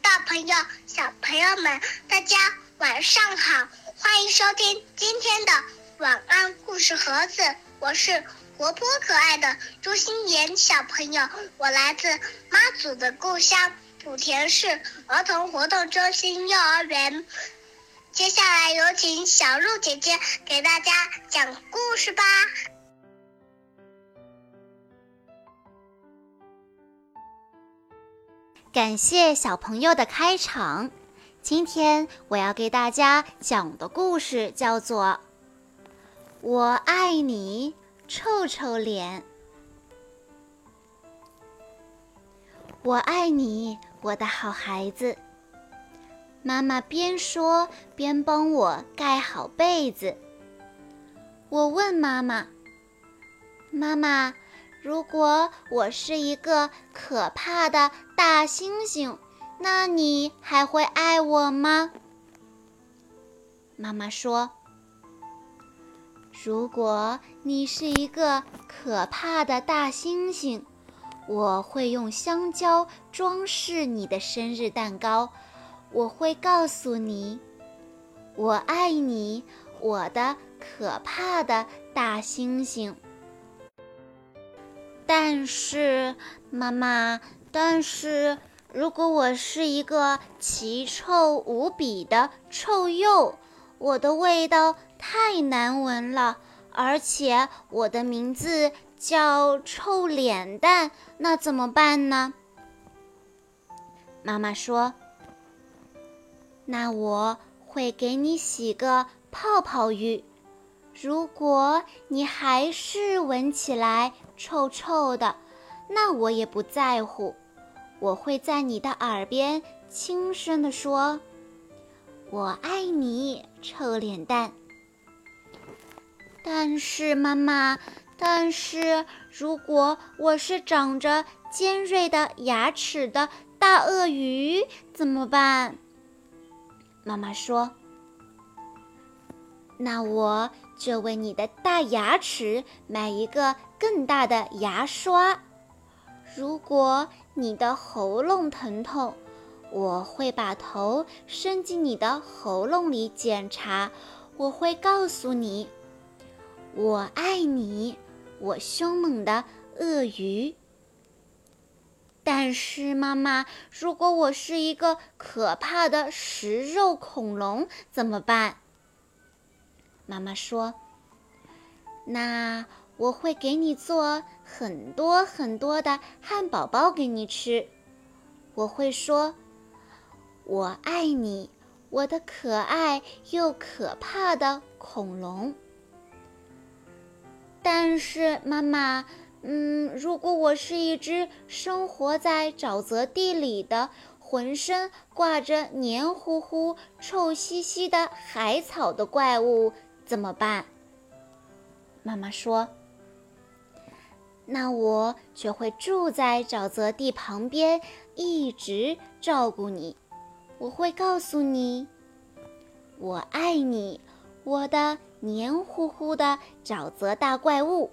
大朋友、小朋友们，大家晚上好！欢迎收听今天的晚安故事盒子，我是活泼可爱的朱心妍小朋友，我来自妈祖的故乡莆田市儿童活动中心幼儿园。接下来有请小鹿姐姐给大家讲故事吧。感谢小朋友的开场。今天我要给大家讲的故事叫做《我爱你臭臭脸》。我爱你，我的好孩子。妈妈边说边帮我盖好被子。我问妈妈：“妈妈。”如果我是一个可怕的大猩猩，那你还会爱我吗？妈妈说：“如果你是一个可怕的大猩猩，我会用香蕉装饰你的生日蛋糕。我会告诉你，我爱你，我的可怕的大猩猩。”但是，妈妈，但是如果我是一个奇臭无比的臭鼬，我的味道太难闻了，而且我的名字叫臭脸蛋，那怎么办呢？妈妈说：“那我会给你洗个泡泡浴。”如果你还是闻起来臭臭的，那我也不在乎。我会在你的耳边轻声地说：“我爱你，臭脸蛋。”但是妈妈，但是如果我是长着尖锐的牙齿的大鳄鱼怎么办？妈妈说：“那我。”就为你的大牙齿买一个更大的牙刷。如果你的喉咙疼痛，我会把头伸进你的喉咙里检查。我会告诉你，我爱你，我凶猛的鳄鱼。但是妈妈，如果我是一个可怕的食肉恐龙怎么办？妈妈说：“那我会给你做很多很多的汉堡包给你吃。我会说，我爱你，我的可爱又可怕的恐龙。但是妈妈，嗯，如果我是一只生活在沼泽地里的，浑身挂着黏糊糊、臭兮兮的海草的怪物。”怎么办？妈妈说：“那我就会住在沼泽地旁边，一直照顾你。我会告诉你，我爱你，我的黏糊糊的沼泽大怪物。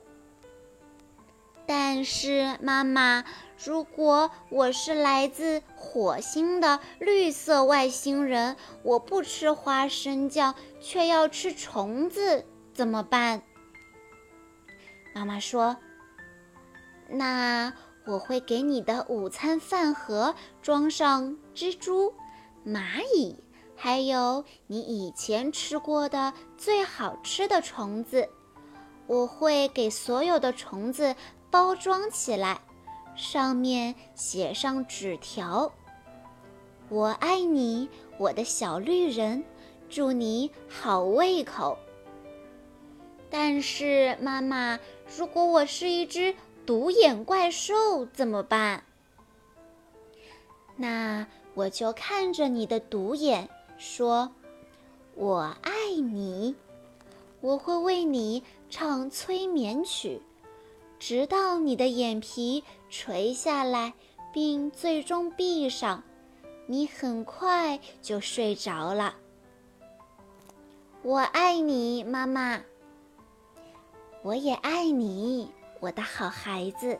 但是，妈妈，如果我是来自火星的绿色外星人，我不吃花生酱，却要吃虫子，怎么办？妈妈说：“那我会给你的午餐饭盒装上蜘蛛、蚂蚁，还有你以前吃过的最好吃的虫子。我会给所有的虫子。”包装起来，上面写上纸条：“我爱你，我的小绿人，祝你好胃口。”但是妈妈，如果我是一只独眼怪兽怎么办？那我就看着你的独眼说：“我爱你。”我会为你唱催眠曲。直到你的眼皮垂下来，并最终闭上，你很快就睡着了。我爱你，妈妈。我也爱你，我的好孩子。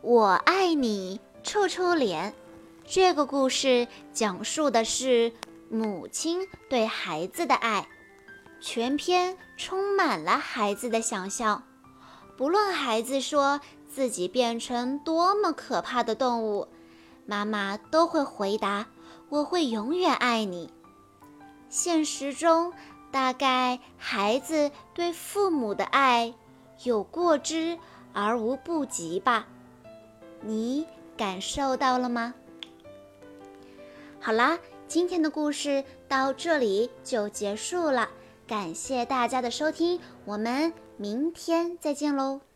我爱你，臭臭脸。这个故事讲述的是母亲对孩子的爱，全篇充满了孩子的想象。不论孩子说自己变成多么可怕的动物，妈妈都会回答：“我会永远爱你。”现实中，大概孩子对父母的爱有过之而无不及吧？你感受到了吗？好啦，今天的故事到这里就结束了，感谢大家的收听，我们明天再见喽。